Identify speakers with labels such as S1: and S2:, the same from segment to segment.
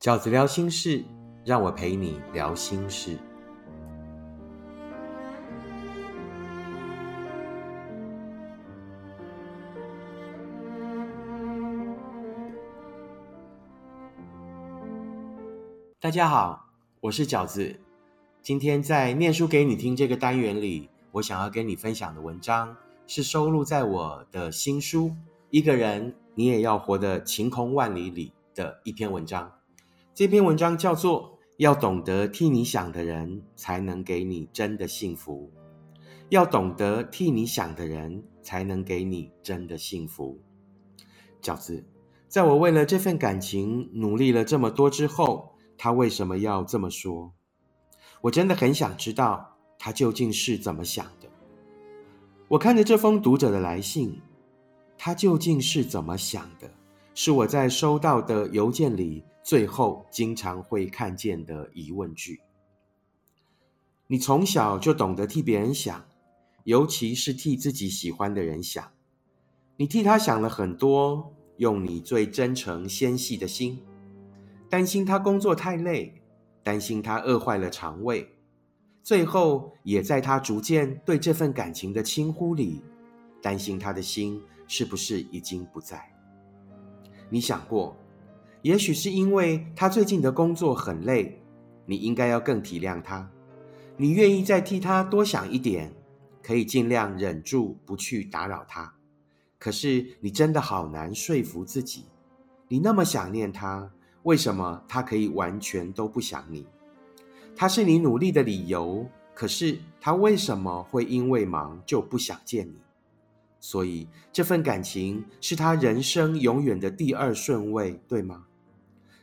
S1: 饺子聊心事，让我陪你聊心事。大家好，我是饺子。今天在念书给你听这个单元里，我想要跟你分享的文章是收录在我的新书《一个人你也要活得晴空万里》里的一篇文章。这篇文章叫做“要懂得替你想的人，才能给你真的幸福”。要懂得替你想的人，才能给你真的幸福。饺子，在我为了这份感情努力了这么多之后，他为什么要这么说？我真的很想知道他究竟是怎么想的。我看着这封读者的来信，他究竟是怎么想的？是我在收到的邮件里最后经常会看见的疑问句。你从小就懂得替别人想，尤其是替自己喜欢的人想。你替他想了很多，用你最真诚纤细的心，担心他工作太累。担心他饿坏了肠胃，最后也在他逐渐对这份感情的轻忽里，担心他的心是不是已经不在。你想过，也许是因为他最近的工作很累，你应该要更体谅他，你愿意再替他多想一点，可以尽量忍住不去打扰他。可是你真的好难说服自己，你那么想念他。为什么他可以完全都不想你？他是你努力的理由，可是他为什么会因为忙就不想见你？所以这份感情是他人生永远的第二顺位，对吗？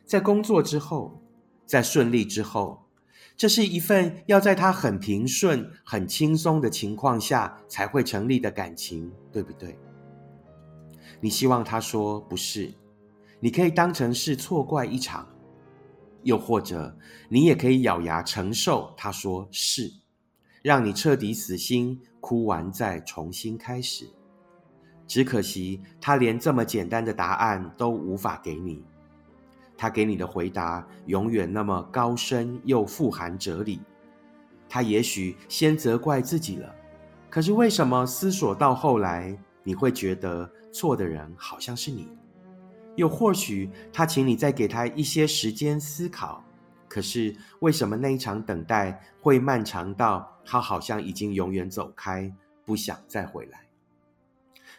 S1: 在工作之后，在顺利之后，这是一份要在他很平顺、很轻松的情况下才会成立的感情，对不对？你希望他说不是？你可以当成是错怪一场，又或者你也可以咬牙承受。他说是，让你彻底死心，哭完再重新开始。只可惜他连这么简单的答案都无法给你，他给你的回答永远那么高深又富含哲理。他也许先责怪自己了，可是为什么思索到后来，你会觉得错的人好像是你？又或许他请你再给他一些时间思考，可是为什么那一场等待会漫长到他好像已经永远走开，不想再回来？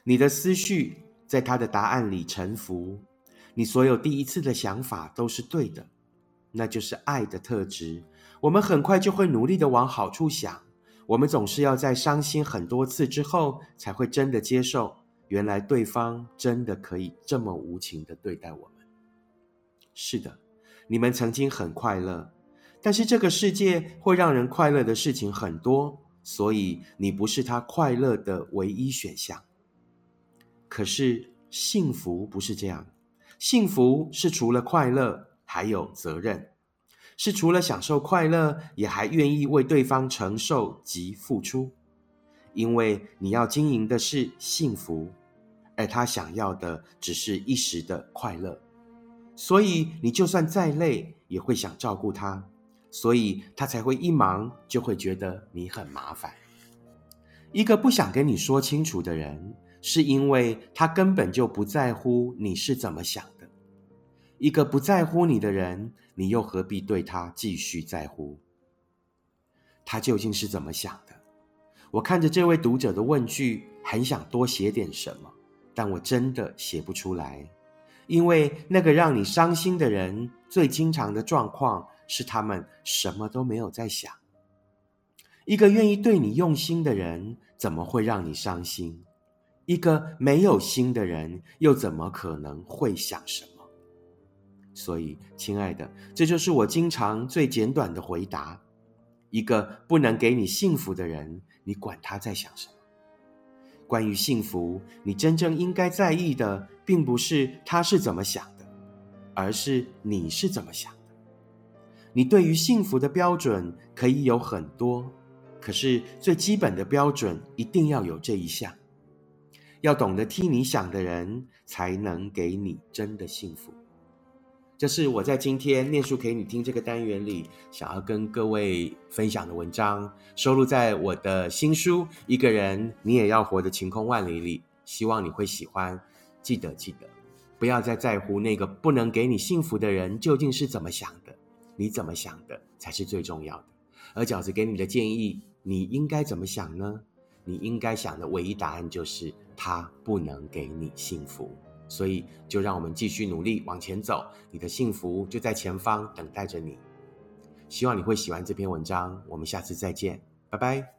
S1: 你的思绪在他的答案里沉浮，你所有第一次的想法都是对的，那就是爱的特质。我们很快就会努力的往好处想，我们总是要在伤心很多次之后，才会真的接受。原来对方真的可以这么无情的对待我们。是的，你们曾经很快乐，但是这个世界会让人快乐的事情很多，所以你不是他快乐的唯一选项。可是幸福不是这样，幸福是除了快乐还有责任，是除了享受快乐，也还愿意为对方承受及付出。因为你要经营的是幸福，而他想要的只是一时的快乐，所以你就算再累，也会想照顾他，所以他才会一忙就会觉得你很麻烦。一个不想跟你说清楚的人，是因为他根本就不在乎你是怎么想的。一个不在乎你的人，你又何必对他继续在乎？他究竟是怎么想的？我看着这位读者的问句，很想多写点什么，但我真的写不出来，因为那个让你伤心的人，最经常的状况是他们什么都没有在想。一个愿意对你用心的人，怎么会让你伤心？一个没有心的人，又怎么可能会想什么？所以，亲爱的，这就是我经常最简短的回答：一个不能给你幸福的人。你管他在想什么？关于幸福，你真正应该在意的，并不是他是怎么想的，而是你是怎么想的。你对于幸福的标准可以有很多，可是最基本的标准一定要有这一项：要懂得替你想的人，才能给你真的幸福。这是我在今天念书给你听这个单元里想要跟各位分享的文章，收录在我的新书《一个人你也要活得晴空万里》里。希望你会喜欢。记得记得，不要再在乎那个不能给你幸福的人究竟是怎么想的，你怎么想的才是最重要的。而饺子给你的建议，你应该怎么想呢？你应该想的唯一答案就是他不能给你幸福。所以，就让我们继续努力往前走，你的幸福就在前方等待着你。希望你会喜欢这篇文章，我们下次再见，拜拜。